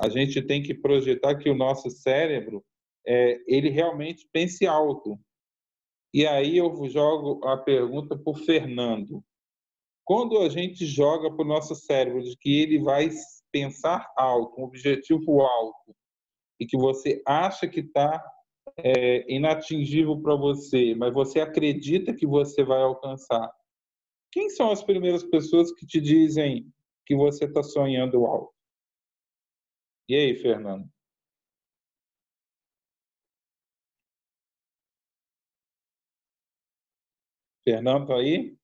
A gente tem que projetar que o nosso cérebro é, ele realmente pense alto. E aí eu jogo a pergunta para o Fernando. Quando a gente joga para o nosso cérebro de que ele vai pensar alto, um objetivo alto, e que você acha que está é, inatingível para você, mas você acredita que você vai alcançar, quem são as primeiras pessoas que te dizem que você está sonhando alto? E aí, Fernando? Fernando, tá aí?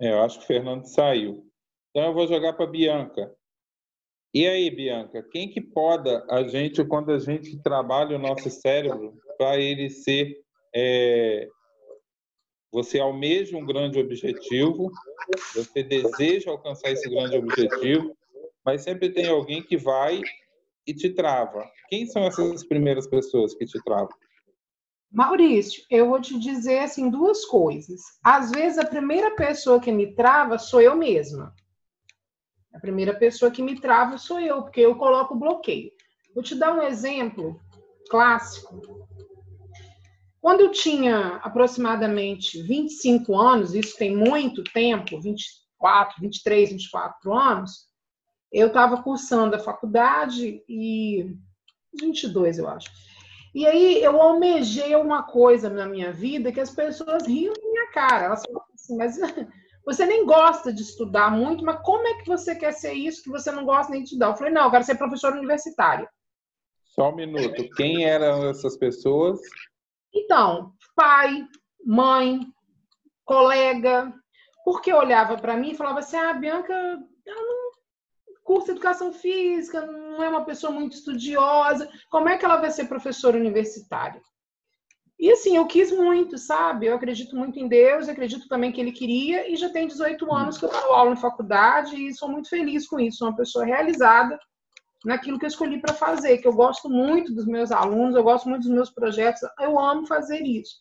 É, eu acho que o Fernando saiu. Então eu vou jogar para Bianca. E aí, Bianca, quem que poda a gente quando a gente trabalha o nosso cérebro para ele ser. É... Você almeja um grande objetivo, você deseja alcançar esse grande objetivo, mas sempre tem alguém que vai e te trava. Quem são essas primeiras pessoas que te travam? Maurício, eu vou te dizer assim duas coisas. Às vezes a primeira pessoa que me trava sou eu mesma. A primeira pessoa que me trava sou eu, porque eu coloco bloqueio. Vou te dar um exemplo clássico. Quando eu tinha aproximadamente 25 anos, isso tem muito tempo, 24, 23, 24 anos, eu estava cursando a faculdade e 22, eu acho. E aí eu almejei uma coisa na minha vida que as pessoas riam na minha cara. Elas falavam assim, mas você nem gosta de estudar muito, mas como é que você quer ser isso que você não gosta nem de estudar? Eu falei, não, eu quero ser professor universitário. Só um minuto. Quem eram essas pessoas? Então, pai, mãe, colega, porque olhava para mim e falava assim: ah, Bianca, ela não cursa educação física, não é uma pessoa muito estudiosa, como é que ela vai ser professora universitária? E assim, eu quis muito, sabe? Eu acredito muito em Deus, acredito também que Ele queria, e já tem 18 anos que eu dou aula em faculdade e sou muito feliz com isso, sou uma pessoa realizada naquilo que eu escolhi para fazer, que eu gosto muito dos meus alunos, eu gosto muito dos meus projetos, eu amo fazer isso.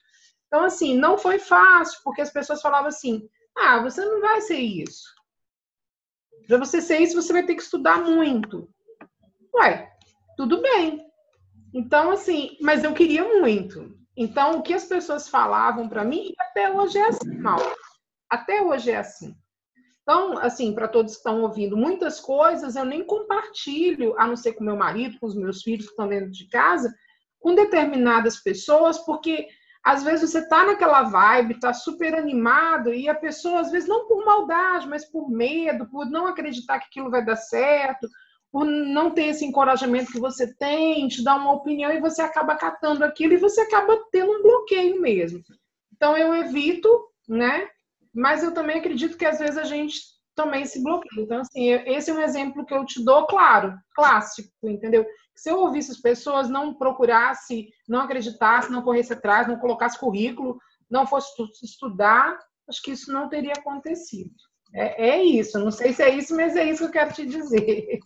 Então, assim, não foi fácil, porque as pessoas falavam assim: ah, você não vai ser isso. Para você ser isso, você vai ter que estudar muito. Ué, tudo bem. Então, assim, mas eu queria muito. Então, o que as pessoas falavam para mim, até hoje é assim, mal. Até hoje é assim. Então, assim, para todos que estão ouvindo, muitas coisas eu nem compartilho, a não ser com meu marido, com os meus filhos que estão dentro de casa, com determinadas pessoas, porque às vezes você está naquela vibe, está super animado, e a pessoa, às vezes, não por maldade, mas por medo, por não acreditar que aquilo vai dar certo, por não ter esse encorajamento que você tem, te dar uma opinião e você acaba catando aquilo e você acaba tendo um bloqueio mesmo. Então eu evito, né? Mas eu também acredito que às vezes a gente também se bloqueia. Então, assim, esse é um exemplo que eu te dou, claro, clássico, entendeu? Se eu ouvisse as pessoas, não procurasse, não acreditasse, não corresse atrás, não colocasse currículo, não fosse estudar, acho que isso não teria acontecido. É, é isso, não sei se é isso, mas é isso que eu quero te dizer.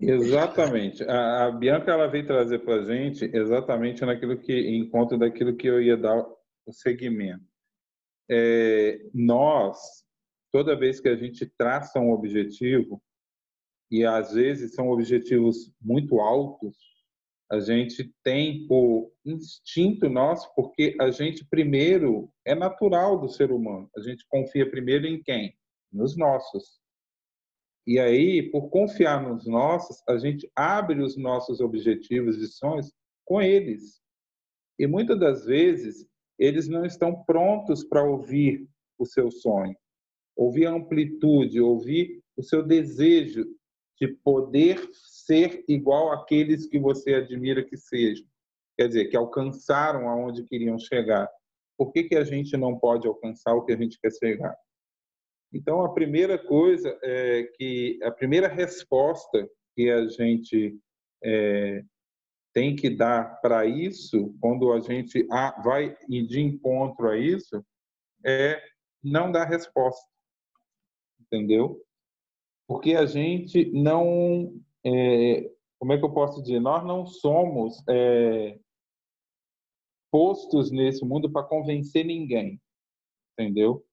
Exatamente. A, a, Bianca ela veio trazer para a gente exatamente naquilo que encontro daquilo que eu ia dar o segmento. É, nós, toda vez que a gente traça um objetivo e às vezes são objetivos muito altos, a gente tem por instinto nosso, porque a gente primeiro é natural do ser humano. A gente confia primeiro em quem? Nos nossos. E aí, por confiar nos nossos, a gente abre os nossos objetivos e sonhos com eles. E muitas das vezes, eles não estão prontos para ouvir o seu sonho, ouvir a amplitude, ouvir o seu desejo de poder ser igual àqueles que você admira que sejam. Quer dizer, que alcançaram aonde queriam chegar. Por que, que a gente não pode alcançar o que a gente quer chegar? Então, a primeira coisa é que a primeira resposta que a gente é, tem que dar para isso, quando a gente vai de encontro a isso, é não dar resposta, entendeu? Porque a gente não, é, como é que eu posso dizer? Nós não somos é, postos nesse mundo para convencer ninguém, entendeu?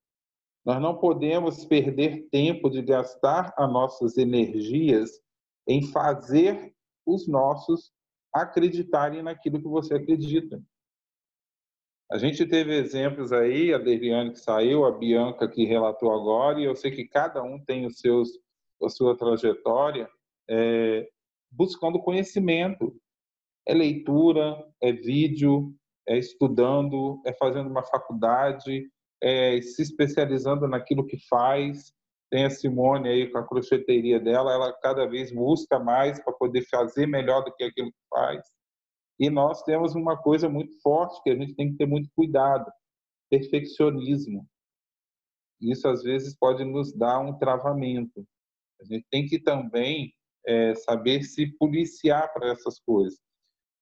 Nós não podemos perder tempo de gastar as nossas energias em fazer os nossos acreditarem naquilo que você acredita. A gente teve exemplos aí, a Deviane que saiu, a Bianca que relatou agora, e eu sei que cada um tem os seus, a sua trajetória, é, buscando conhecimento. É leitura, é vídeo, é estudando, é fazendo uma faculdade, é se especializando naquilo que faz. Tem a Simone aí com a crocheteria dela, ela cada vez busca mais para poder fazer melhor do que aquilo que faz. E nós temos uma coisa muito forte que a gente tem que ter muito cuidado: perfeccionismo. Isso às vezes pode nos dar um travamento. A gente tem que também é, saber se policiar para essas coisas.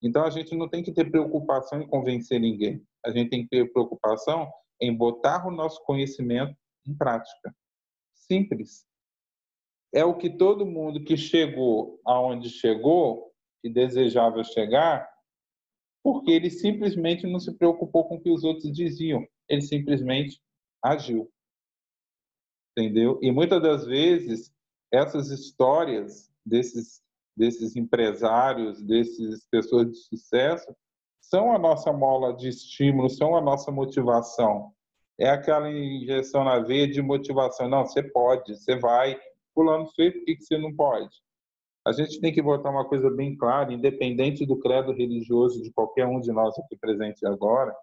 Então a gente não tem que ter preocupação em convencer ninguém. A gente tem que ter preocupação em botar o nosso conhecimento em prática. Simples. É o que todo mundo que chegou aonde chegou, que desejava chegar, porque ele simplesmente não se preocupou com o que os outros diziam, ele simplesmente agiu. Entendeu? E muitas das vezes essas histórias desses desses empresários, desses pessoas de sucesso, são a nossa mola de estímulo, são a nossa motivação. É aquela injeção na veia de motivação. Não, você pode, você vai. Pulando feito, por que você não pode? A gente tem que botar uma coisa bem clara, independente do credo religioso de qualquer um de nós aqui presente agora,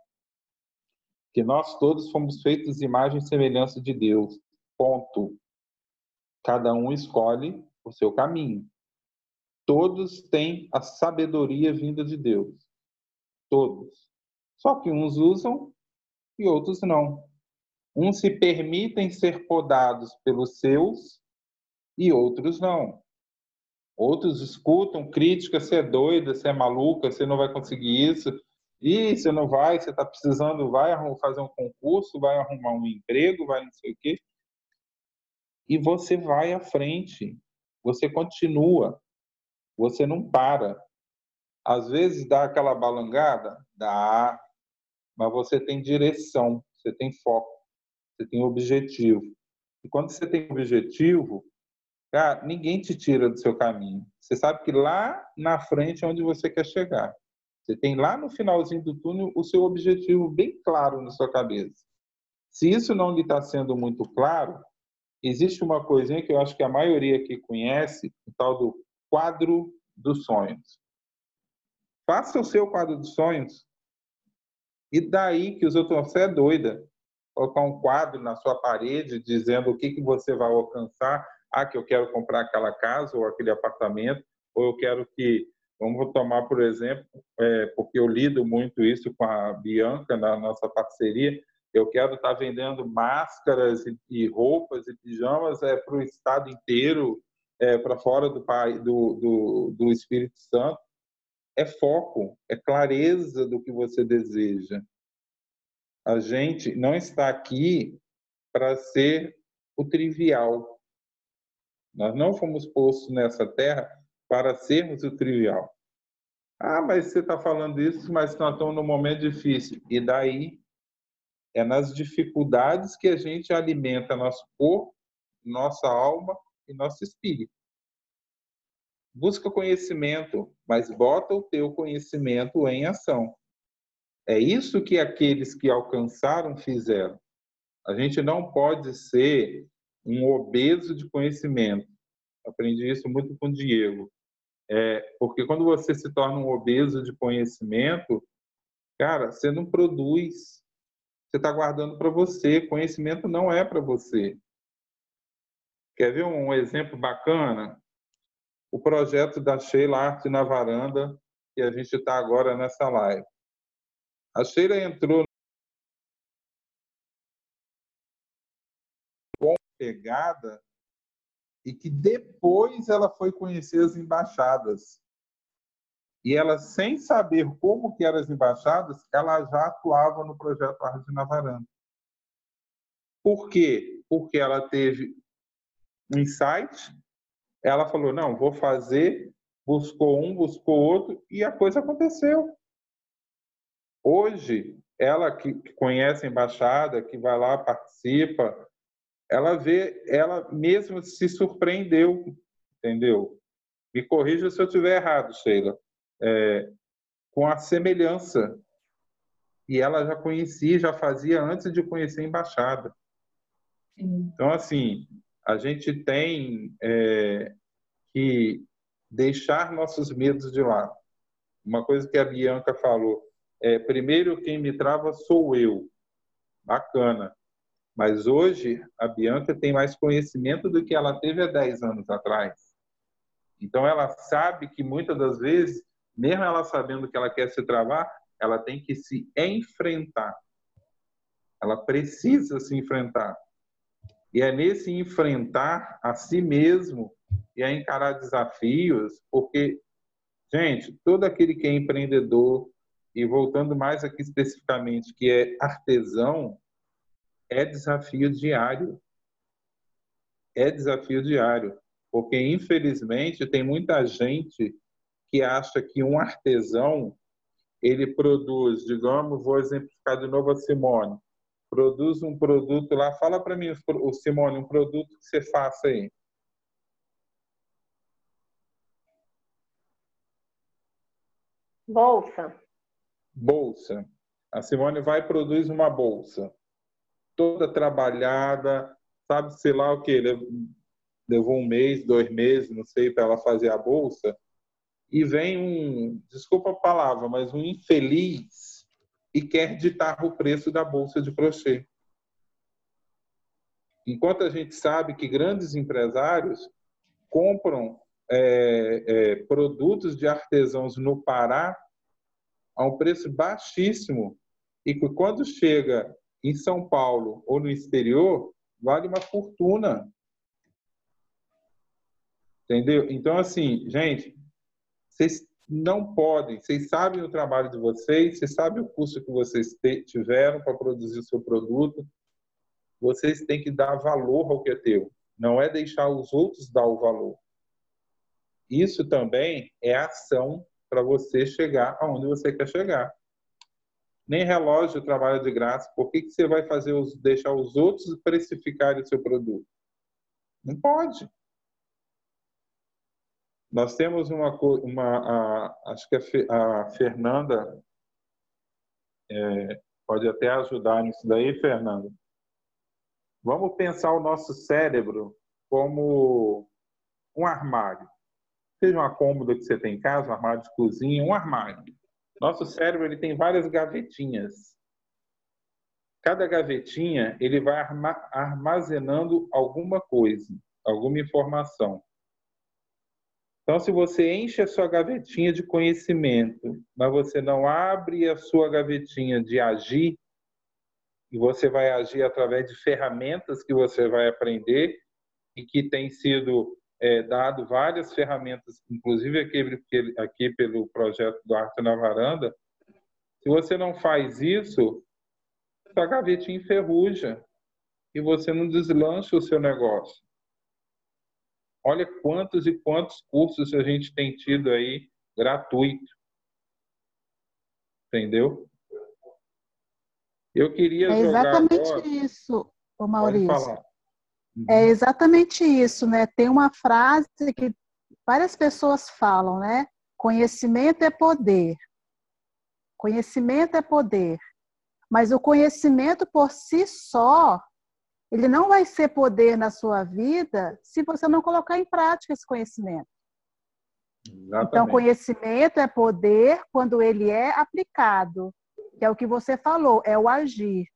que nós todos fomos feitos imagem e semelhança de Deus. Ponto. Cada um escolhe o seu caminho. Todos têm a sabedoria vinda de Deus. Todos. Só que uns usam e outros não. Uns se permitem ser podados pelos seus e outros não. Outros escutam críticas, você é doida, você é maluca, você não vai conseguir isso. E você não vai, você está precisando, vai fazer um concurso, vai arrumar um emprego, vai não sei o quê. E você vai à frente, você continua, você não para. Às vezes dá aquela balangada, dá, mas você tem direção, você tem foco, você tem objetivo. E quando você tem objetivo, Cara, ninguém te tira do seu caminho. Você sabe que lá na frente é onde você quer chegar. Você tem lá no finalzinho do túnel o seu objetivo bem claro na sua cabeça. Se isso não lhe está sendo muito claro, existe uma coisinha que eu acho que a maioria aqui conhece, o tal do quadro dos sonhos. Faça o seu quadro dos sonhos e daí que os outros você é doida. Colocar um quadro na sua parede dizendo o que, que você vai alcançar, ah, que eu quero comprar aquela casa ou aquele apartamento, ou eu quero que, vamos tomar por exemplo, é, porque eu lido muito isso com a Bianca na nossa parceria, eu quero estar vendendo máscaras e, e roupas e pijamas é, para o estado inteiro, é, para fora do, do, do, do Espírito Santo. É foco, é clareza do que você deseja. A gente não está aqui para ser o trivial. Nós não fomos postos nessa terra para sermos o trivial. Ah, mas você está falando isso, mas nós estamos num momento difícil. E daí? É nas dificuldades que a gente alimenta nosso corpo, nossa alma e nosso espírito. Busca conhecimento, mas bota o teu conhecimento em ação. É isso que aqueles que alcançaram fizeram. A gente não pode ser um obeso de conhecimento. Aprendi isso muito com o Diego. É, porque quando você se torna um obeso de conhecimento, cara, você não produz. Você está guardando para você. Conhecimento não é para você. Quer ver um exemplo bacana? O projeto da Sheila Arte na Varanda, que a gente está agora nessa live. A Sheila entrou pegada e que depois ela foi conhecer as embaixadas. E ela, sem saber como que eram as embaixadas, ela já atuava no projeto Arte na Varanda. Por quê? Porque ela teve um insight, ela falou, não, vou fazer, buscou um, buscou outro, e a coisa aconteceu. Hoje, ela que conhece a embaixada, que vai lá, participa, ela vê, ela mesma se surpreendeu, entendeu? Me corrija se eu estiver errado, Sheila. É, com a semelhança. E ela já conhecia, já fazia antes de conhecer a embaixada. Então, assim, a gente tem é, que deixar nossos medos de lado. Uma coisa que a Bianca falou, é, primeiro quem me trava sou eu. Bacana. Mas hoje a Bianca tem mais conhecimento do que ela teve há 10 anos atrás. Então ela sabe que muitas das vezes, mesmo ela sabendo que ela quer se travar, ela tem que se enfrentar. Ela precisa se enfrentar. E é nesse enfrentar a si mesmo e a encarar desafios, porque, gente, todo aquele que é empreendedor, e voltando mais aqui especificamente, que é artesão, é desafio diário. É desafio diário. Porque, infelizmente, tem muita gente que acha que um artesão ele produz, digamos, vou exemplificar de novo a Simone, produz um produto lá, fala para mim, o Simone, um produto que você faça aí. Bolsa. Bolsa. A Simone vai e produz uma bolsa toda trabalhada, sabe, sei lá o que, levou um mês, dois meses, não sei, para ela fazer a bolsa, e vem um, desculpa a palavra, mas um infeliz e quer ditar o preço da bolsa de crochê. Enquanto a gente sabe que grandes empresários compram é, é, produtos de artesãos no Pará a um preço baixíssimo e que quando chega em São Paulo ou no exterior, vale uma fortuna. Entendeu? Então, assim, gente, vocês não podem, vocês sabem o trabalho de vocês, vocês sabem o custo que vocês tiveram para produzir o seu produto, vocês têm que dar valor ao que é teu, não é deixar os outros dar o valor. Isso também é ação para você chegar aonde você quer chegar nem relógio trabalha de graça. Por que, que você vai fazer os, deixar os outros precificarem o seu produto? Não pode. Nós temos uma, uma a, acho que a, Fernanda é, pode até ajudar nisso daí, Fernanda. Vamos pensar o nosso cérebro como um armário. Seja uma cômoda que você tem em casa, um armário de cozinha, um armário. Nosso cérebro ele tem várias gavetinhas. Cada gavetinha ele vai armazenando alguma coisa, alguma informação. Então, se você enche a sua gavetinha de conhecimento, mas você não abre a sua gavetinha de agir, e você vai agir através de ferramentas que você vai aprender e que tem sido é, dado várias ferramentas, inclusive aqui, aqui pelo projeto do Arte na Varanda. Se você não faz isso, sua gavetinha enferruja e você não deslancha o seu negócio. Olha quantos e quantos cursos a gente tem tido aí gratuito. Entendeu? Eu queria é exatamente agora... isso, o Maurício. É exatamente isso, né? Tem uma frase que várias pessoas falam, né? Conhecimento é poder. Conhecimento é poder. Mas o conhecimento por si só, ele não vai ser poder na sua vida se você não colocar em prática esse conhecimento. Então, Exatamente. Então, conhecimento é poder quando ele é aplicado, que é o que você falou, é o agir.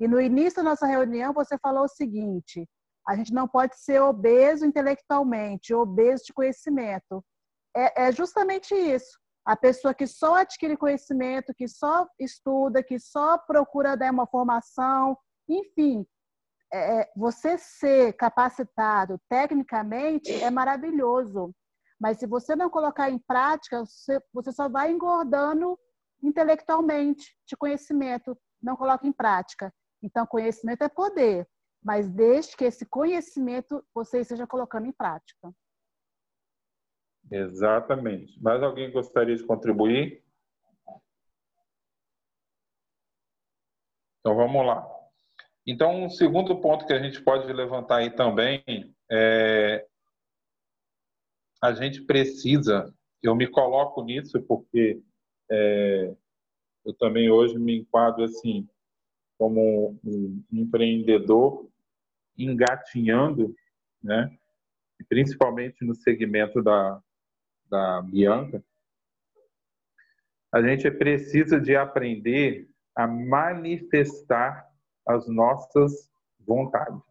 E no início da nossa reunião, você falou o seguinte: a gente não pode ser obeso intelectualmente, obeso de conhecimento. É, é justamente isso. A pessoa que só adquire conhecimento, que só estuda, que só procura dar uma formação, enfim, é, é você ser capacitado tecnicamente é maravilhoso. Mas se você não colocar em prática, você, você só vai engordando intelectualmente de conhecimento, não coloca em prática. Então, conhecimento é poder mas desde que esse conhecimento você esteja colocando em prática. Exatamente. Mais alguém gostaria de contribuir? Então vamos lá. Então, um segundo ponto que a gente pode levantar aí também é a gente precisa, eu me coloco nisso porque é, eu também hoje me enquadro assim como um empreendedor engatinhando, né? principalmente no segmento da, da Bianca, a gente precisa de aprender a manifestar as nossas vontades.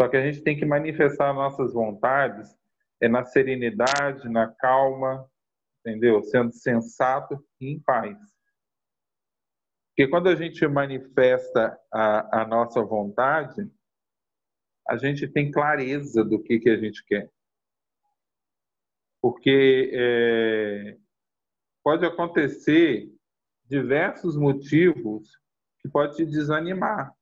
Só que a gente tem que manifestar nossas vontades é na serenidade, na calma, entendeu? Sendo sensato e em paz. Porque quando a gente manifesta a, a nossa vontade, a gente tem clareza do que, que a gente quer. Porque é, pode acontecer diversos motivos que pode te desanimar.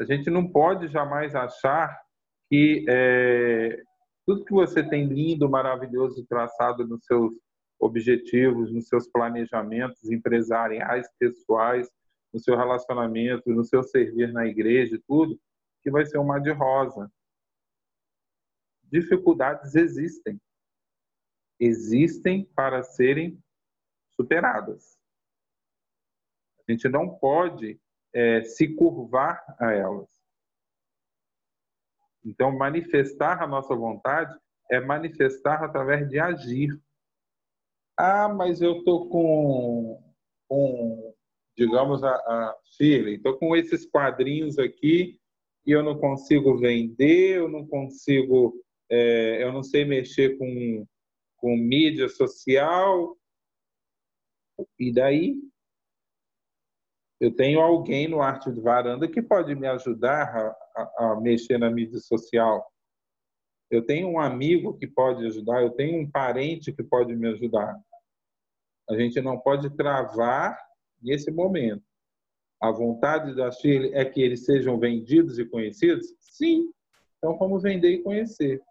A gente não pode jamais achar que é, tudo que você tem lindo, maravilhoso traçado nos seus objetivos, nos seus planejamentos empresariais, pessoais, no seu relacionamento, no seu servir na igreja, tudo, que vai ser um mar de rosa. Dificuldades existem. Existem para serem superadas. A gente não pode é, se curvar a elas. Então, manifestar a nossa vontade é manifestar através de agir. Ah, mas eu estou com, com, digamos, a, a filha, estou com esses quadrinhos aqui e eu não consigo vender, eu não consigo, é, eu não sei mexer com, com mídia social. E daí? Eu tenho alguém no Arte de Varanda que pode me ajudar a, a, mexer na mídia social. Eu tenho um amigo que pode ajudar, eu tenho um parente que pode me ajudar. A gente não pode travar nesse momento. A vontade da Shirley é que eles sejam vendidos e conhecidos? Sim. Então vamos vender e conhecer.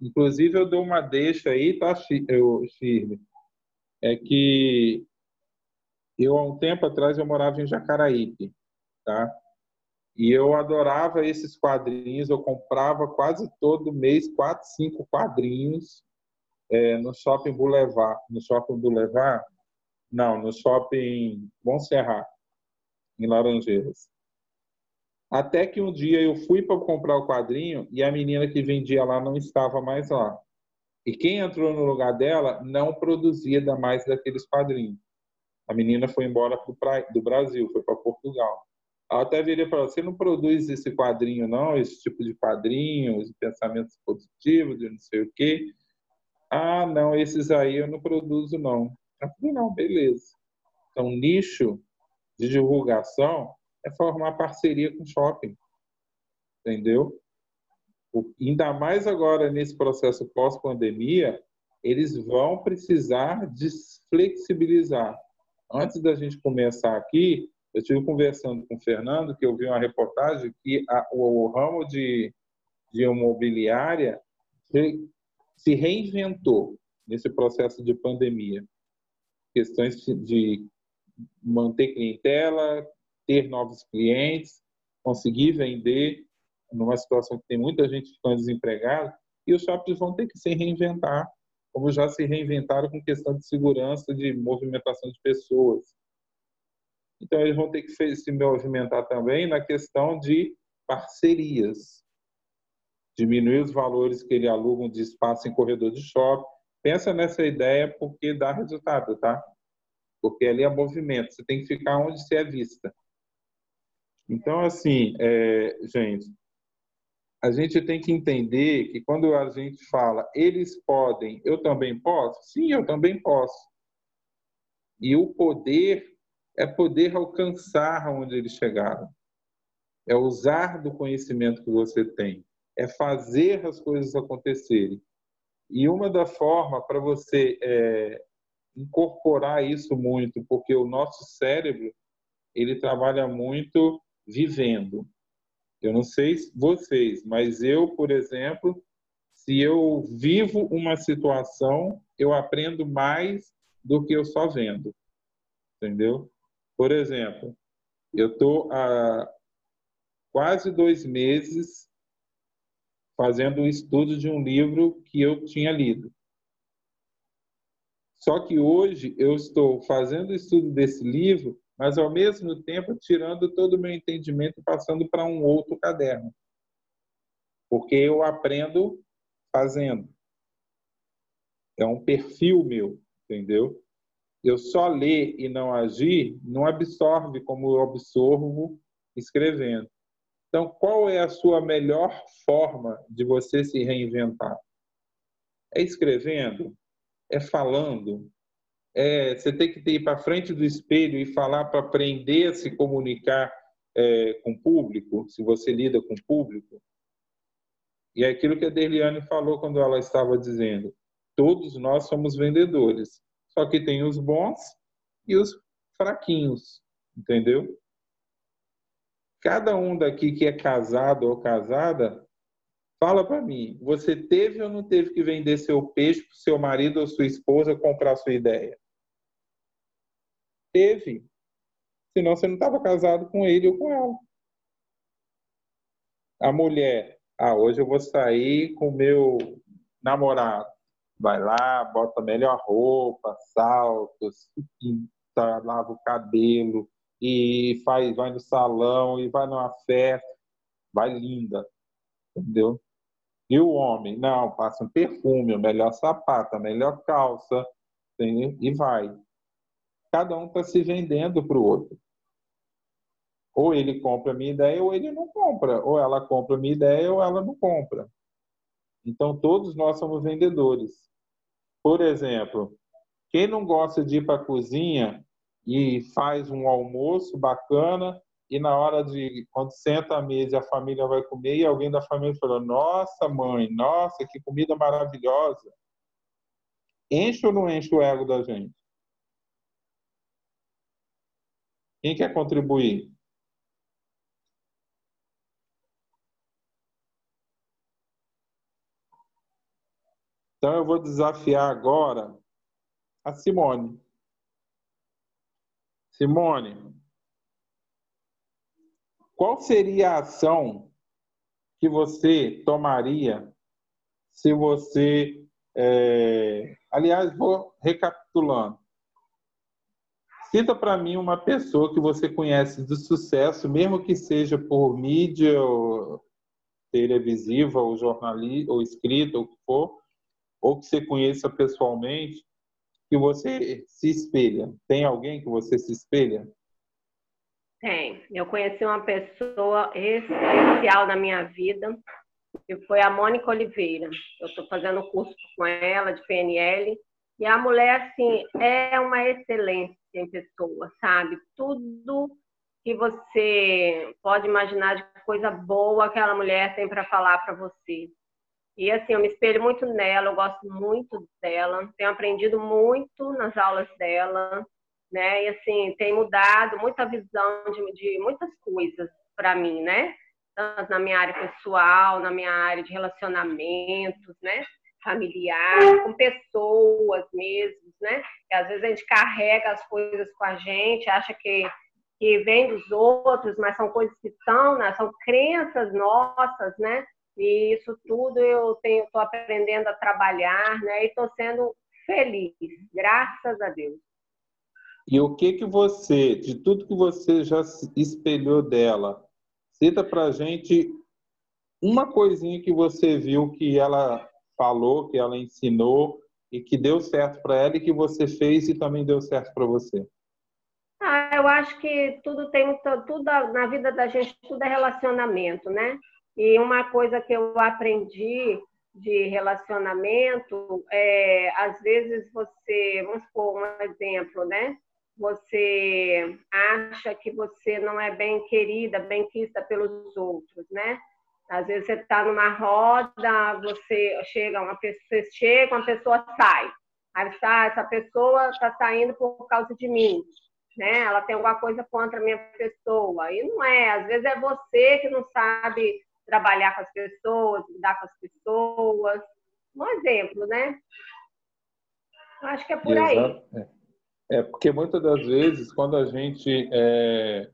Inclusive eu dou uma deixa aí, tá, Shirley? É que eu, há um tempo atrás, eu morava em Jacaraípe, tá? E eu adorava esses quadrinhos, eu comprava quase todo mês quatro, cinco quadrinhos é, no Shopping Boulevard. No Shopping Boulevard? Não, no Shopping Serrar, em Laranjeiras. Até que um dia eu fui para comprar o quadrinho e a menina que vendia lá não estava mais lá. E quem entrou no lugar dela não produzia mais daqueles quadrinhos. A menina foi embora do Brasil, foi para Portugal. Ela até viria para você não produz esse quadrinho não, esse tipo de quadrinho, de pensamentos positivos, de não sei o quê. Ah, não, esses aí eu não produzo não. Eu falei, não, beleza. Então, nicho de divulgação é formar parceria com shopping. Entendeu? Ainda mais agora nesse processo pós-pandemia, eles vão precisar desflexibilizar antes da gente começar aqui, eu estive conversando com o Fernando, que eu vi uma reportagem que a, o, o, ramo de, de imobiliária se, se reinventou nesse processo de pandemia. Questões de manter clientela, ter novos clientes, conseguir vender numa situação que tem muita gente ficando desempregada, e os shoppings vão ter que se reinventar como já se reinventaram com questão de segurança, de movimentação de pessoas. Então, eles vão ter que se movimentar também na questão de parcerias, diminuir os valores que ele alugam de espaço em corredor de shopping. Pensa nessa ideia porque dá resultado, tá? Porque ali é movimento, você tem que ficar onde você é vista. Então, assim, é, gente, a gente tem que entender que quando a gente fala eles podem, eu também posso? Sim, eu também posso. E o poder é poder alcançar onde eles chegaram. É usar do conhecimento que você tem. É fazer as coisas acontecerem. E uma da forma para você é, incorporar isso muito, porque o nosso cérebro ele trabalha muito vivendo. Eu não sei vocês, mas eu, por exemplo, se eu vivo uma situação, eu aprendo mais do que eu só vendo. Entendeu? Por exemplo, eu estou há quase dois meses fazendo o estudo de um livro que eu tinha lido. Só que hoje eu estou fazendo o estudo desse livro, mas ao mesmo tempo tirando todo o meu entendimento e passando para um outro caderno. Porque eu aprendo fazendo. É um perfil meu, entendeu? Eu só ler e não agir não absorve como eu absorvo escrevendo. Então, qual é a sua melhor forma de você se reinventar? É escrevendo? É falando? É, você tem que ir para frente do espelho e falar para aprender a se comunicar é, com o público, se você lida com o público. E é aquilo que a Derliane falou quando ela estava dizendo: todos nós somos vendedores. Só que tem os bons e os fraquinhos, entendeu? Cada um daqui que é casado ou casada, fala para mim, você teve ou não teve que vender seu peixe para seu marido ou sua esposa comprar sua ideia? Teve. Senão você não estava casado com ele ou com ela. A mulher, ah, hoje eu vou sair com meu namorado vai lá, bota melhor roupa, saltos, pinta, lava o cabelo e faz, vai no salão e vai numa festa, vai linda, entendeu? E o homem, não, passa um perfume, o melhor sapato, a melhor calça, e vai. Cada um está se vendendo para o outro. Ou ele compra a minha ideia, ou ele não compra. Ou ela compra a minha ideia, ou ela não compra. Então, todos nós somos vendedores. Por exemplo, quem não gosta de ir para a cozinha e faz um almoço bacana e na hora de quando senta à mesa a família vai comer e alguém da família fala: "Nossa, mãe, nossa, que comida maravilhosa". Enche ou não enche o ego da gente? Quem quer contribuir? Então eu vou desafiar agora a Simone. Simone, qual seria a ação que você tomaria se você. É... Aliás, vou recapitulando. Cita para mim uma pessoa que você conhece de sucesso, mesmo que seja por mídia, ou televisiva, ou jornalista, ou escrita, ou que for, ou que você conheça pessoalmente, que você se espelha? Tem alguém que você se espelha? Tem. Eu conheci uma pessoa especial na minha vida, que foi a Mônica Oliveira. Eu estou fazendo curso com ela de PNL. E a mulher, assim, é uma excelência em pessoa, sabe? Tudo que você pode imaginar de coisa boa aquela mulher tem para falar para você. E assim, eu me espelho muito nela, eu gosto muito dela, tenho aprendido muito nas aulas dela, né? E assim, tem mudado muita visão de, de muitas coisas para mim, né? Tanto na minha área pessoal, na minha área de relacionamentos, né? Familiar, com pessoas mesmo, né? Que às vezes a gente carrega as coisas com a gente, acha que que vem dos outros, mas são coisas que são, né? são crenças nossas, né? E isso tudo eu tenho, estou aprendendo a trabalhar, né? E estou sendo feliz, graças a Deus. E o que que você, de tudo que você já espelhou dela, cita para gente uma coisinha que você viu que ela falou, que ela ensinou e que deu certo para ela e que você fez e também deu certo para você. Ah, eu acho que tudo tem tudo na vida da gente tudo é relacionamento, né? E uma coisa que eu aprendi de relacionamento é, às vezes você, vamos supor um exemplo, né? Você acha que você não é bem querida, bem quista pelos outros, né? Às vezes você está numa roda, você chega uma pessoa, chega, uma pessoa sai. Aí está, essa pessoa está saindo por causa de mim, né? Ela tem alguma coisa contra a minha pessoa. E não é, às vezes é você que não sabe trabalhar com as pessoas, lidar com as pessoas. Um exemplo, né? Acho que é por aí. É. É porque muitas das vezes, quando a gente. É...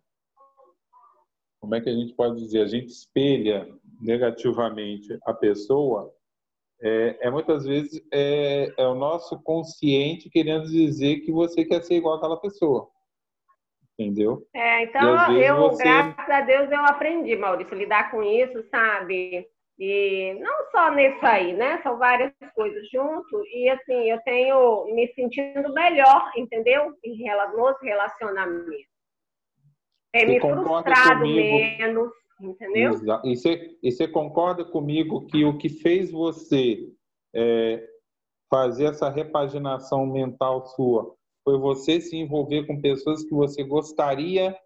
Como é que a gente pode dizer? A gente espelha negativamente a pessoa, é, é muitas vezes é, é, o nosso consciente querendo dizer que você quer ser igual àquela pessoa. Entendeu? É, então eu, você... graças a Deus, eu aprendi, Maurício, lidar com isso, sabe? E não só nisso aí, né? São várias coisas junto. E assim, eu tenho me sentindo melhor, entendeu? Em nos relacionamentos. Tem me frustrado comigo, menos, entendeu? E você, e você concorda comigo que o que fez você é, fazer essa repaginação mental sua foi você se envolver com pessoas que você gostaria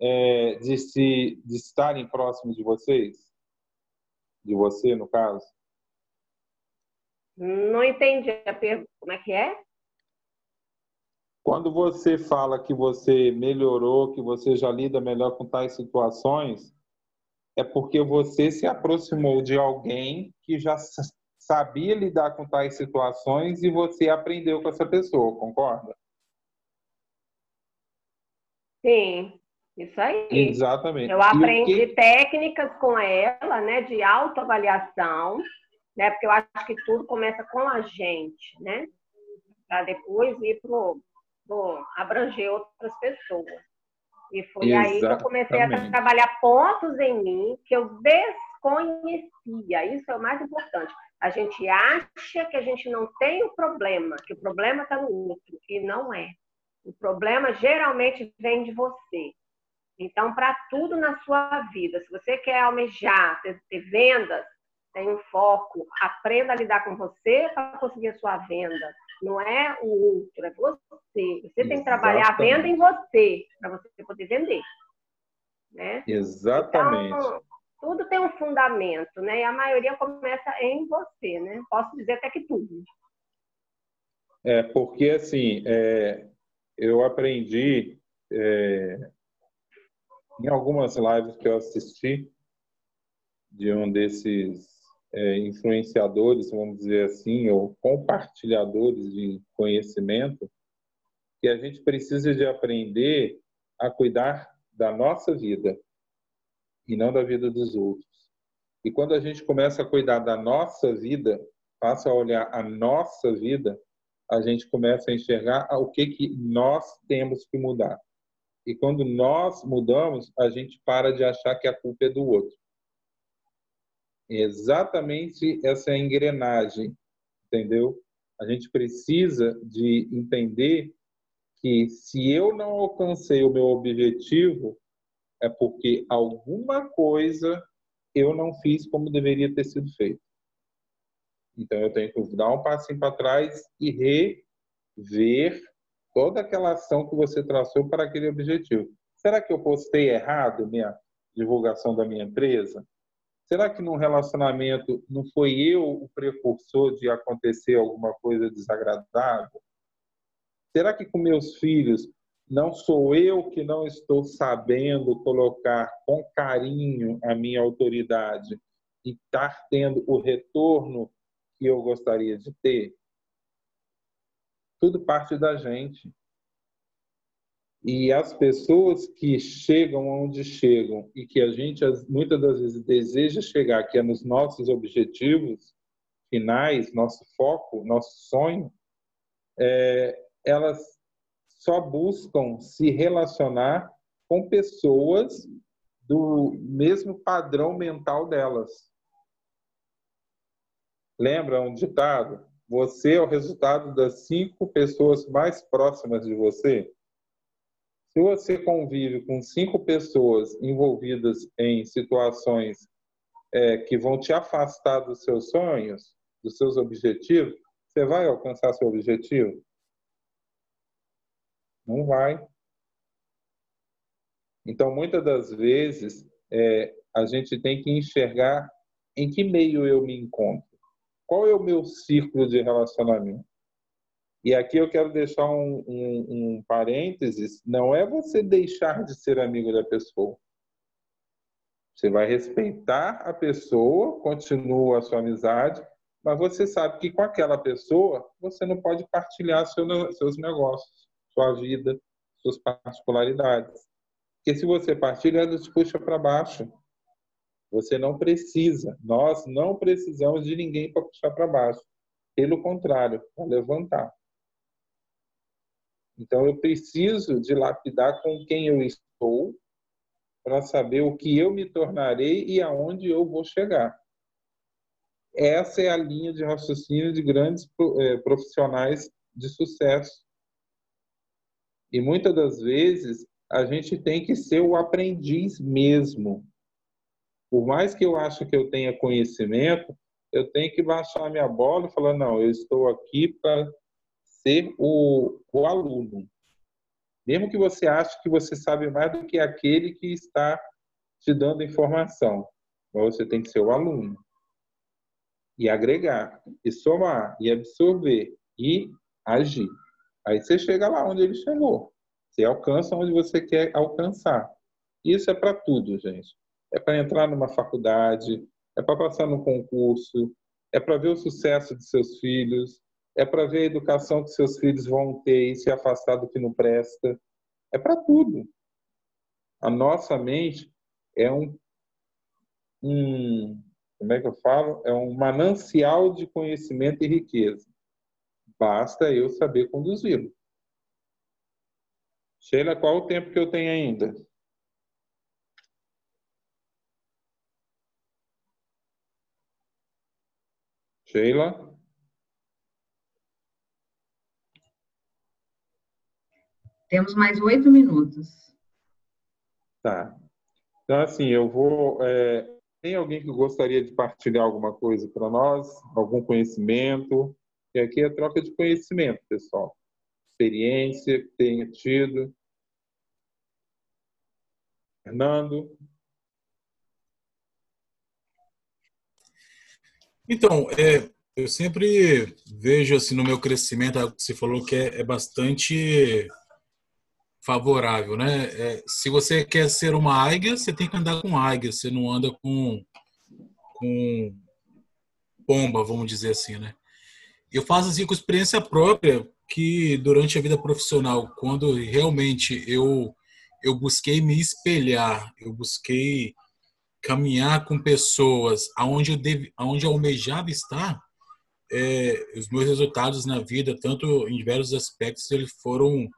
é, de, se, de estarem próximos de vocês? de você, no caso? Não entendi a pergunta. Como é que é? Quando você fala que você melhorou, que você já lida melhor com tais situações, é porque você se aproximou de alguém que já sabia lidar com tais situações e você aprendeu com essa pessoa, concorda? Sim. Isso aí. Exatamente. Eu aprendi que... técnicas com ela, né, de autoavaliação, né, porque eu acho que tudo começa com a gente, né, para depois ir para abranger outras pessoas. E foi Exatamente. aí que eu comecei a trabalhar pontos em mim que eu desconhecia. Isso é o mais importante. A gente acha que a gente não tem o problema, que o problema está no outro, e não é. O problema geralmente vem de você. Então, para tudo na sua vida, se você quer almejar, ter, ter vendas, tem um foco, aprenda a lidar com você para conseguir a sua venda. Não é o outro, é você. Você tem que trabalhar a venda em você, para você poder vender. Né? Exatamente. Então, tudo tem um fundamento, né? E a maioria começa em você, né? Posso dizer até que tudo. É, porque assim, é, eu aprendi é, em algumas lives que eu assisti de um desses é, influenciadores, vamos dizer assim, ou compartilhadores de conhecimento, que a gente precisa de aprender a cuidar da nossa vida e não da vida dos outros. E quando a gente começa a cuidar da nossa vida, passa a olhar a nossa vida, a gente começa a enxergar o que que nós temos que mudar. E quando nós mudamos, a gente para de achar que a culpa é do outro. Exatamente essa engrenagem, entendeu? A gente precisa de entender que se eu não alcancei o meu objetivo, é porque alguma coisa eu não fiz como deveria ter sido feito. Então eu tenho que dar um passinho para trás e rever toda aquela ação que você traçou para aquele objetivo. Será que eu postei errado minha divulgação da minha empresa? Será que num relacionamento não foi eu o precursor de acontecer alguma coisa desagradável? Será que com meus filhos não sou eu que não estou sabendo colocar com carinho a minha autoridade e estar tendo o retorno que eu gostaria de ter? Tudo parte da gente. E as pessoas que chegam onde chegam e que a gente muitas das vezes deseja chegar, que é nos nossos objetivos finais, nosso foco, nosso sonho, é, elas só buscam se relacionar com pessoas do mesmo padrão mental delas. Lembra um ditado? Você é o resultado das cinco pessoas mais próximas de você. Se você convive com cinco pessoas envolvidas em situações é, que vão te afastar dos seus sonhos, dos seus objetivos, você vai alcançar seu objetivo? Não vai. Então, muitas das vezes, é, a gente tem que enxergar em que meio eu me encontro. Qual é o meu círculo de relacionamento? E aqui eu quero deixar um, um, um parênteses: não é você deixar de ser amigo da pessoa. Você vai respeitar a pessoa, continua a sua amizade, mas você sabe que com aquela pessoa você não pode partilhar seu, seus negócios. sua vida, suas particularidades. Porque se você partilha, ela te puxa para baixo. Você não precisa, nós não precisamos de ninguém para puxar para baixo. Pelo contrário, para levantar. Então, eu preciso de lapidar com quem eu estou para saber o que eu me tornarei e aonde eu vou chegar. Essa é a linha de raciocínio de grandes eh, profissionais de sucesso. E muitas das vezes a gente tem que ser o aprendiz mesmo. Por mais que eu ache que eu tenha conhecimento, eu tenho que baixar minha bola e falar: não, eu estou aqui para ser o, o aluno. Mesmo que você ache que você sabe mais do que aquele que está te dando informação, mas você tem que ser o aluno. E agregar, e somar, e absorver, e agir. Aí você chega lá onde ele chegou. Você alcança onde você quer alcançar. Isso é para tudo, gente. É para entrar numa faculdade, é para passar no concurso, é para ver o sucesso de seus filhos, é para ver a educação que seus filhos vão ter e se afastar do que não presta. É para tudo. A nossa mente é um, um, como é que eu falo? É um manancial de conhecimento e riqueza. Basta eu saber conduzi-lo. Sheila, qual o tempo que eu tenho ainda? Sheila? Temos mais oito minutos. Tá. Então, assim, eu vou. É, tem alguém que gostaria de partilhar alguma coisa para nós? Algum conhecimento? E aqui é troca de conhecimento, pessoal. Experiência que tenha tido. Fernando? Então, é, eu sempre vejo assim no meu crescimento, você falou que é, é bastante favorável, né? É, se você quer ser uma águia, você tem que andar com águia, você não anda com, com pomba, vamos dizer assim, né? Eu faço assim com experiência própria que durante a vida profissional, quando realmente eu eu busquei me espelhar, eu busquei caminhar com pessoas aonde eu deve, aonde eu almejava estar, é, os meus resultados na vida, tanto em diversos aspectos, eles foram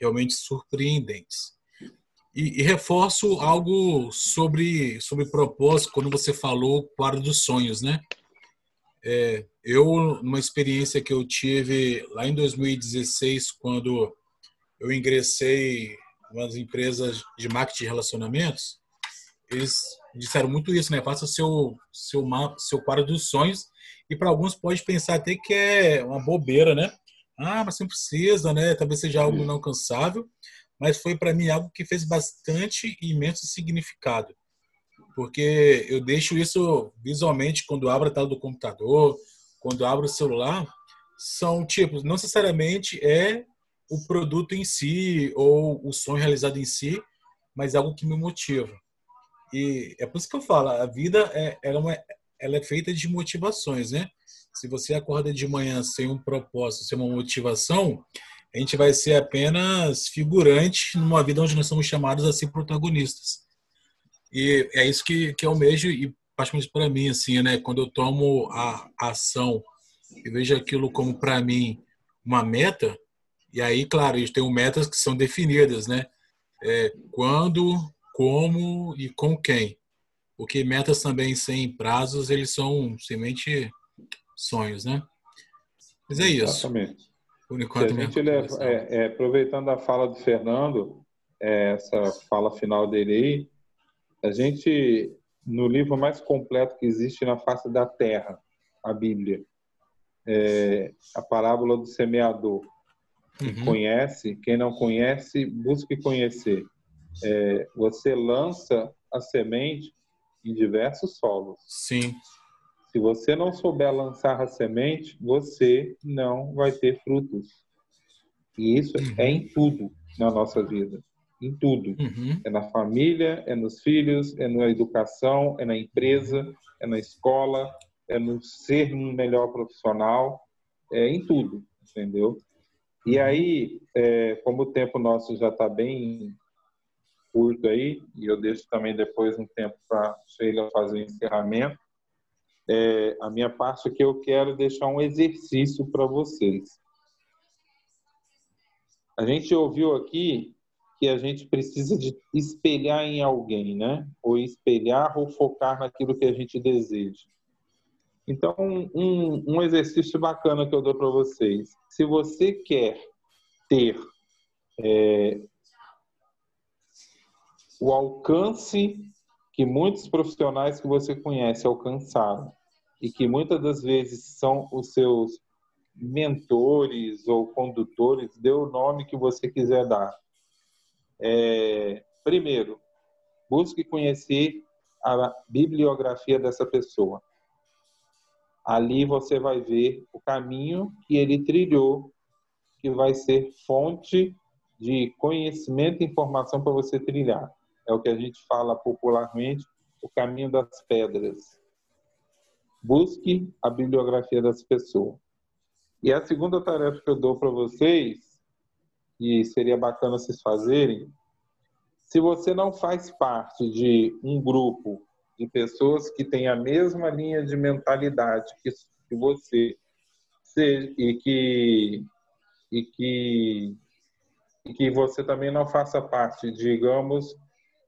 realmente surpreendentes. E, e, reforço algo sobre sobre propósito quando você falou quadro dos sonhos, né? É, eu numa experiência que eu tive lá em 2016 quando eu ingressei umas empresas de marketing de relacionamentos, eles disseram muito isso, né? Faça seu seu seu quadro dos sonhos e para alguns pode pensar até que é uma bobeira, né? Ah, mas você não precisa, né? Talvez seja algo não alcançável, mas foi para mim algo que fez bastante e imenso significado. Porque eu deixo isso visualmente quando abro a tela do computador, quando abro o celular, são tipos, não necessariamente é o produto em si ou o sonho realizado em si, mas algo que me motiva. E é por isso que eu falo, a vida é, ela, é uma, ela é feita de motivações, né? Se você acorda de manhã sem um propósito, sem uma motivação, a gente vai ser apenas figurante numa vida onde nós somos chamados a ser protagonistas. E é isso que, que eu almejo, e particularmente para mim, assim, né? Quando eu tomo a, ação e vejo aquilo como, para mim, uma meta, e aí, claro, eles têm metas que são definidas, né? É, quando, como e com quem. Porque metas também sem prazos, eles são simplesmente sonhos, né? Mas é isso. Exatamente. Por enquanto, a gente leva, é, é, aproveitando a fala do Fernando, é, essa fala final dele aí, a gente, no livro mais completo que existe na face da Terra, a Bíblia, é, a parábola do semeador. Uhum. Conhece, quem não conhece, busque conhecer. É, você lança a semente em diversos solos. Sim. Se você não souber lançar a semente, você não vai ter frutos. E isso uhum. é em tudo na nossa vida. Em tudo. Uhum. É na família, é nos filhos, é na educação, é na empresa, é na escola, é no ser um melhor profissional, é em tudo, entendeu? E aí, é, como o tempo nosso já está bem curto aí, e eu deixo também depois um tempo para Sheila fazer o encerramento, é, a minha parte aqui eu quero deixar um exercício para vocês. A gente ouviu aqui que a gente precisa de espelhar em alguém, né? Ou espelhar ou focar naquilo que a gente deseja. Então, um, um exercício bacana que eu dou para vocês. Se você quer ter é, o alcance que muitos profissionais que você conhece alcançaram e que muitas das vezes são os seus mentores ou condutores, dê o nome que você quiser dar. É, primeiro, busque conhecer a bibliografia dessa pessoa. Ali você vai ver o caminho que ele trilhou, que vai ser fonte de conhecimento e informação para você trilhar. É o que a gente fala popularmente, o caminho das pedras. Busque a bibliografia das pessoas. E a segunda tarefa que eu dou para vocês, e seria bacana vocês fazerem, se você não faz parte de um grupo de pessoas que têm a mesma linha de mentalidade que, você e que e que e que você também não faça parte, digamos,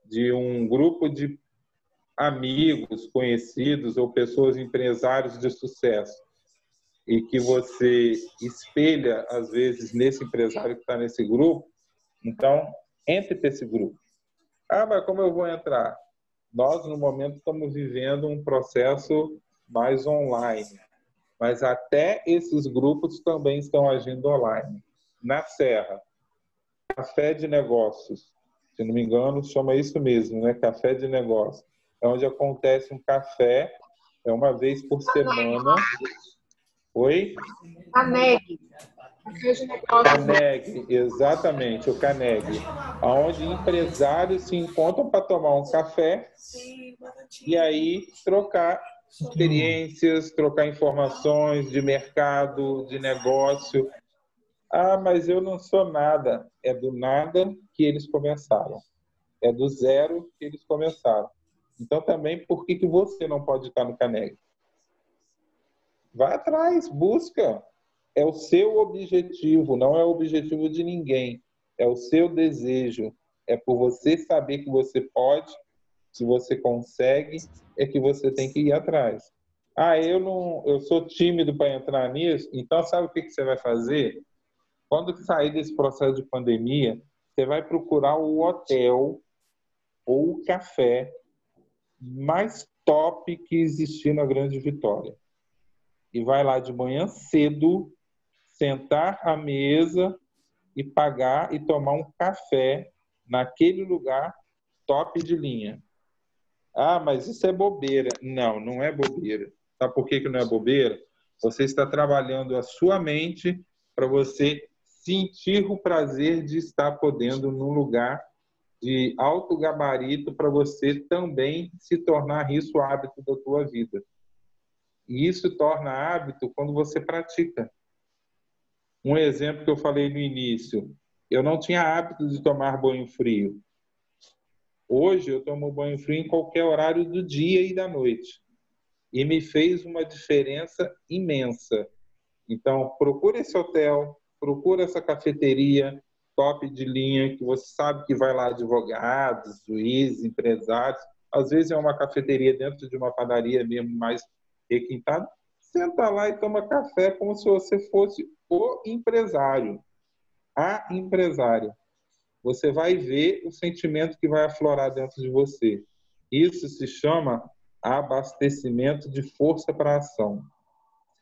de um grupo de amigos, conhecidos ou pessoas empresários de sucesso e que você espelha às vezes nesse empresário que está nesse grupo, então entre nesse grupo. Ah, mas como eu vou entrar? Nós, no momento, estamos vivendo um processo mais online, mas até esses grupos também estão agindo online. Na Serra, Café de Negócios, se não me engano, chama isso mesmo, né? Café de Negócios. É onde acontece um café, é uma vez por semana. Oi? Caneg. Caneg, exatamente, o Caneg. Onde empresários se encontram para tomar um café e aí trocar experiências, trocar informações de mercado, de negócio. Ah, mas eu não sou nada. É do nada que eles começaram. É do zero que eles começaram. Então, também, por que, que você não pode estar no Caneg? Vai atrás, busca. É o seu objetivo, não é o objetivo de ninguém. É o seu desejo. É por você saber que você pode, se você consegue, é que você tem que ir atrás. Ah, eu não, eu sou tímido para entrar nisso. Então, sabe o que, que você vai fazer? Quando sair desse processo de pandemia, você vai procurar o hotel ou o café mais top que existir na Grande Vitória. E vai lá de manhã cedo, sentar à mesa e pagar e tomar um café naquele lugar top de linha. Ah, mas isso é bobeira. Não, não é bobeira. Sabe por que, que não é bobeira? Você está trabalhando a sua mente para você sentir o prazer de estar podendo num lugar de alto gabarito para você também se tornar isso hábito da tua vida. E isso torna hábito quando você pratica. Um exemplo que eu falei no início, eu não tinha hábito de tomar banho frio. Hoje eu tomo banho frio em qualquer horário do dia e da noite. E me fez uma diferença imensa. Então, procure esse hotel, procura essa cafeteria top de linha, que você sabe que vai lá advogados, juízes, empresários. Às vezes é uma cafeteria dentro de uma padaria mesmo mais requintada. Senta lá e toma café como se você fosse o empresário, a empresária. Você vai ver o sentimento que vai aflorar dentro de você. Isso se chama abastecimento de força para ação.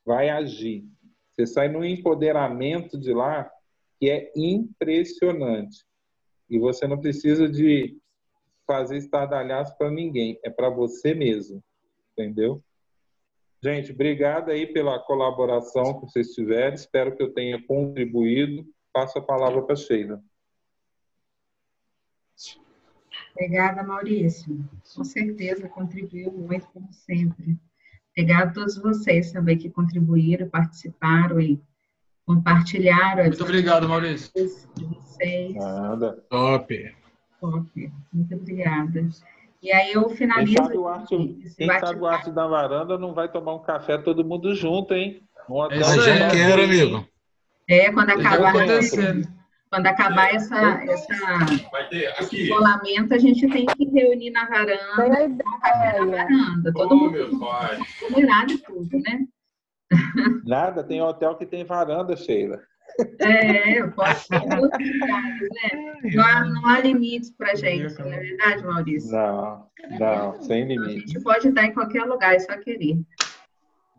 Vai agir. Você sai no empoderamento de lá que é impressionante. E você não precisa de fazer estardalhaço para ninguém, é para você mesmo, entendeu? Gente, obrigado aí pela colaboração que vocês tiveram. Espero que eu tenha contribuído. Passo a palavra para Sheila. Obrigada, Maurício. Com certeza contribuiu muito, como sempre. Obrigada a todos vocês também que contribuíram, participaram e compartilharam. Muito obrigado, Maurício. De vocês. Nada. Top. Top. Muito obrigada. E aí eu finalizo. Quem sabe o arte, quem sabe o arte da varanda não vai tomar um café todo mundo junto, hein? Um hotel já quero, amigo. É, quando acabar, quando acabar essa, essa, esse isolamento, a gente tem que reunir na varanda, na varanda, todo oh, mundo combinado e tudo, né? Nada, tem hotel que tem varanda, Sheila. É, eu posso ter né? Não há, não há limites para gente, não é verdade, Maurício? Não, não, sem limites. A gente pode estar em qualquer lugar, é só querer.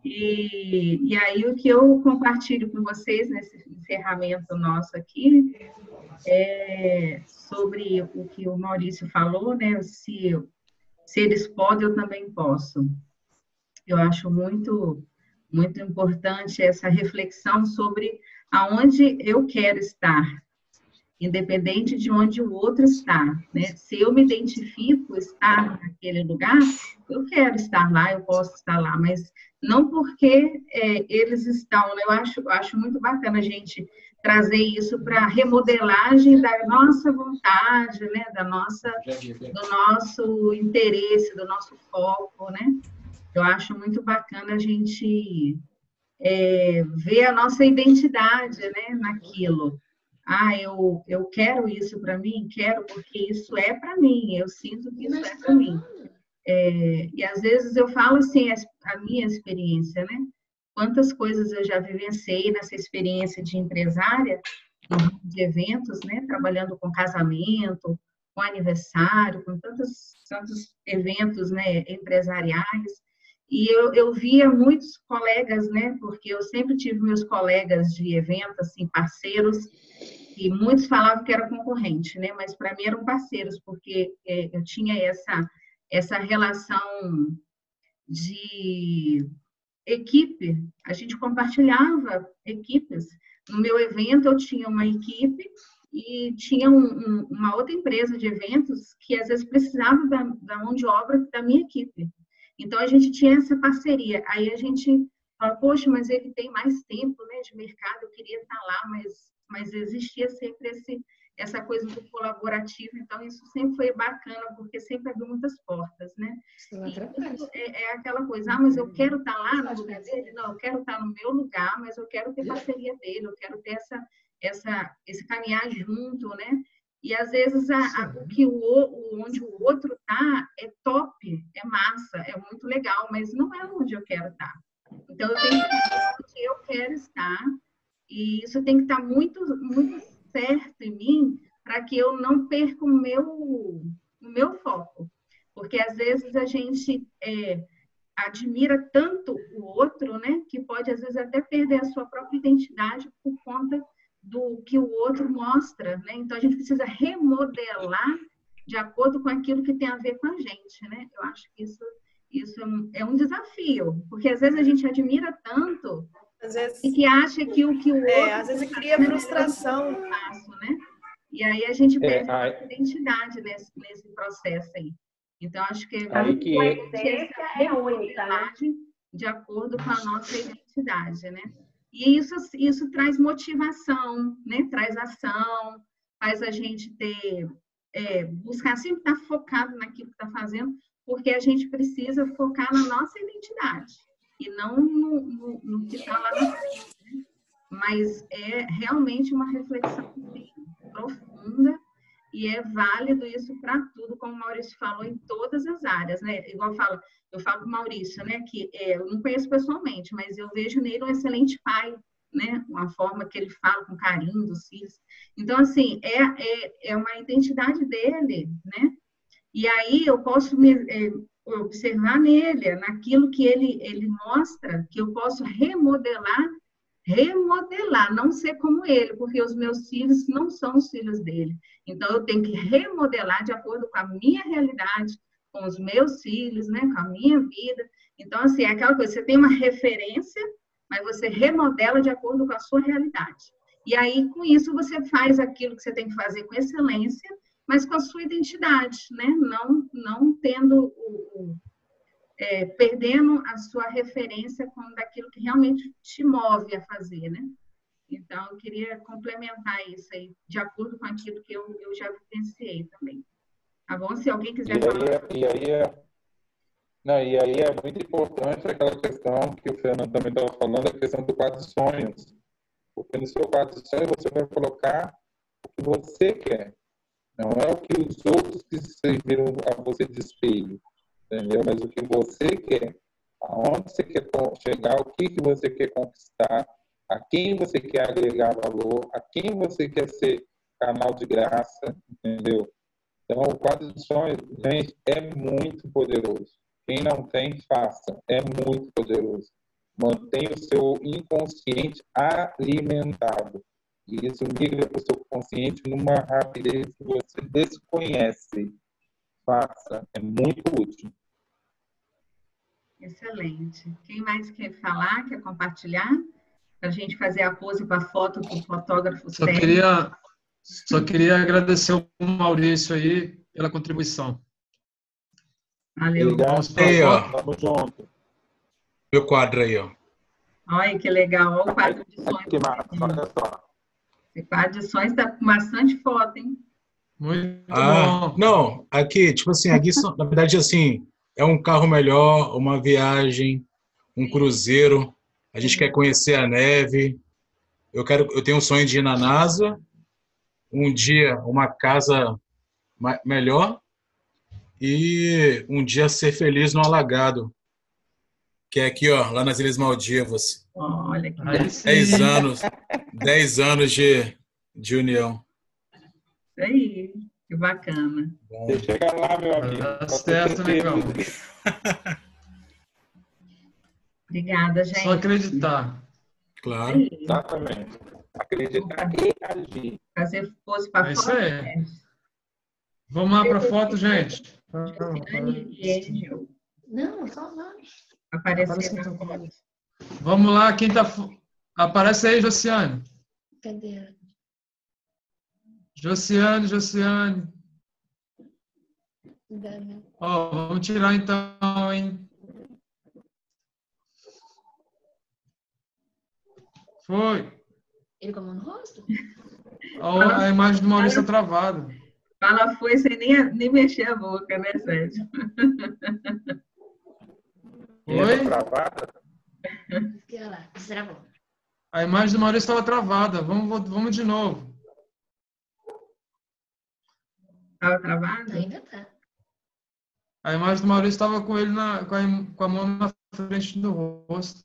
E, e aí o que eu compartilho com vocês nesse encerramento nosso aqui é sobre o que o Maurício falou, né? Se, se eles podem, eu também posso. Eu acho muito, muito importante essa reflexão sobre aonde eu quero estar, independente de onde o outro está. Né? Se eu me identifico estar naquele lugar, eu quero estar lá, eu posso estar lá, mas não porque é, eles estão. Né? Eu acho, acho muito bacana a gente trazer isso para remodelagem da nossa vontade, né? da nossa, do nosso interesse, do nosso foco, né? Eu acho muito bacana a gente é, ver a nossa identidade, né, naquilo ah, eu, eu quero isso para mim, quero porque isso é para mim, eu sinto que isso é para mim. É, e às vezes eu falo assim, a, minha experiência, né? Quantas coisas eu já vivenciei nessa experiência de empresária, de eventos, né? Trabalhando com casamento, com aniversário, com tantos, tantos eventos né, empresariais. E eu, eu via muitos colegas, né? Porque eu sempre tive meus colegas de evento, assim, parceiros, e muitos falavam que era concorrente, né? Mas para mim eram parceiros, porque é, eu tinha essa, essa relação de equipe, a gente compartilhava equipes. No meu evento eu tinha uma equipe e tinha um, um, uma outra empresa de eventos que às vezes precisava da, da mão de obra da minha equipe. Então, a gente tinha essa parceria. Aí a gente fala, poxa, mas ele tem mais tempo né, de mercado, eu queria estar lá, mas, mas existia sempre esse, essa coisa do colaborativo, então isso sempre foi bacana, porque sempre abriu muitas portas, né? É, é, aquela coisa, ah, mas eu quero estar lá no lugar dele? Não, eu quero estar no meu lugar, mas eu quero ter parceria dele, eu quero ter essa, essa, esse caminhar junto, né? E às vezes a, a, o que o, onde o outro tá é top, é massa, é muito legal, mas não é onde eu quero estar. Tá. Então eu tenho que estar onde eu quero estar e isso tem que estar tá muito muito certo em mim para que eu não perca o meu o meu foco, porque às vezes a gente é, admira tanto o outro, né, que pode às vezes até perder a sua própria identidade por conta do que o outro mostra, né? Então a gente precisa remodelar de acordo com aquilo que tem a ver com a gente, né? Eu acho que isso isso é um desafio, porque às vezes a gente admira tanto vezes, e que acha que o que o é, outro é, às vezes cria tá frustração, passo, né? E aí a gente é, perde é, a identidade nesse, nesse processo aí. Então acho que aí que é, é única, né? de acordo com a nossa identidade, né? E isso, isso traz motivação, né? traz ação, faz a gente ter, é, buscar sempre estar focado naquilo que está fazendo, porque a gente precisa focar na nossa identidade e não no, no, no que está lá na frente. Né? Mas é realmente uma reflexão profunda e é válido isso para tudo, como o Maurício falou, em todas as áreas, né? Igual eu falo, eu falo com o Maurício, né? Que é, eu não conheço pessoalmente, mas eu vejo nele um excelente pai, né? Uma forma que ele fala com carinho dos filhos. Então, assim, é, é, é uma identidade dele, né? E aí eu posso me, é, observar nele, naquilo que ele, ele mostra, que eu posso remodelar remodelar, não ser como ele, porque os meus filhos não são os filhos dele. Então, eu tenho que remodelar de acordo com a minha realidade, com os meus filhos, né, com a minha vida. Então, assim, é aquela coisa, você tem uma referência, mas você remodela de acordo com a sua realidade. E aí, com isso, você faz aquilo que você tem que fazer com excelência, mas com a sua identidade, né? Não, não tendo o, é, perdendo a sua referência com daquilo que realmente te move a fazer, né? Então, eu queria complementar isso aí, de acordo com aquilo que eu, eu já vivenciei também. Tá bom? Se alguém quiser e falar. Aí, e, aí é, não, e aí é muito importante aquela questão que o Fernando também estava falando, a questão do quadro de sonhos. Porque no seu quadro de sonhos você vai colocar o que você quer. Não é o que os outros que serviram a você de espelho, entendeu? Mas o que você quer. Aonde você quer chegar, o que, que você quer conquistar, a quem você quer agregar valor, a quem você quer ser canal de graça, entendeu? Então, o quadro de sonhos, gente, é muito poderoso. Quem não tem, faça. É muito poderoso. Mantenha o seu inconsciente alimentado. E isso migra para o seu consciente numa rapidez que você desconhece. Faça. É muito útil. Excelente. Quem mais quer falar, quer compartilhar? para a gente fazer a pose para a foto com o fotógrafo só queria Só queria agradecer o Maurício aí pela contribuição. Valeu. Aí, ó. Meu quadro aí, ó. Olha que legal. Olha o quadro de sonhos. Que massa, olha só. Esse quadro de sonhos está com bastante foto, hein? Muito ah, bom. Não, aqui, tipo assim, aqui, na verdade, assim, é um carro melhor, uma viagem, um cruzeiro, a gente quer conhecer a neve. Eu quero, eu tenho um sonho de ir na NASA, um dia uma casa melhor e um dia ser feliz no alagado, que é aqui, ó, lá nas Ilhas Maldivas. Olha que dez anos, dez anos de, de união. Isso aí, que bacana. Você chega lá, meu amigo. Tá certo, legal. Obrigada, gente. Só acreditar. Claro. Exatamente. Acreditar e agir. Fazer pose para é foto. É. Vamos lá para a foto, gente. Não, só nós. Aparecer na foto. Vamos lá, quem está... Aparece aí, Josiane. Cadê? Josiane, Josiane. Ó, oh, vamos tirar então, hein? Foi. Ele com a mão no rosto? a imagem do Maurício está travada. Fala foi sem nem, nem mexer a boca, né, Sérgio? Oi? Travada? Olha lá, destravou. A imagem do Maurício estava travada. Vamos, vamos de novo. Estava travada? Ainda está. A imagem do Maurício estava com ele na, com, a, com a mão na frente do rosto.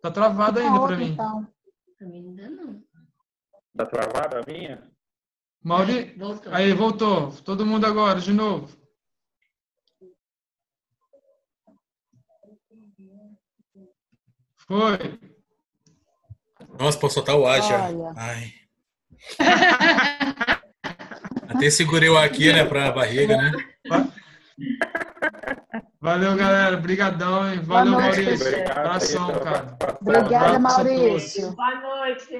Tá travada ainda para mim. Então. Para mim ainda não. Tá travada a minha? Mauri... Voltou. Aí, voltou. Todo mundo agora, de novo. Foi. Nossa, posso soltar o ar já. Ai. Até segurei o aqui, né, para a barriga, né? Valeu, galera. Obrigadão, hein? Valeu, Maurício. Abração, cara. Obrigada, Maurício. Boa noite.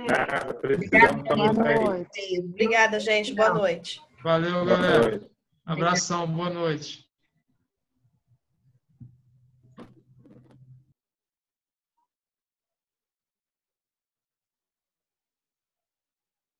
Boa noite. Obrigada, gente. Boa noite. Valeu, galera. Abração. Boa noite.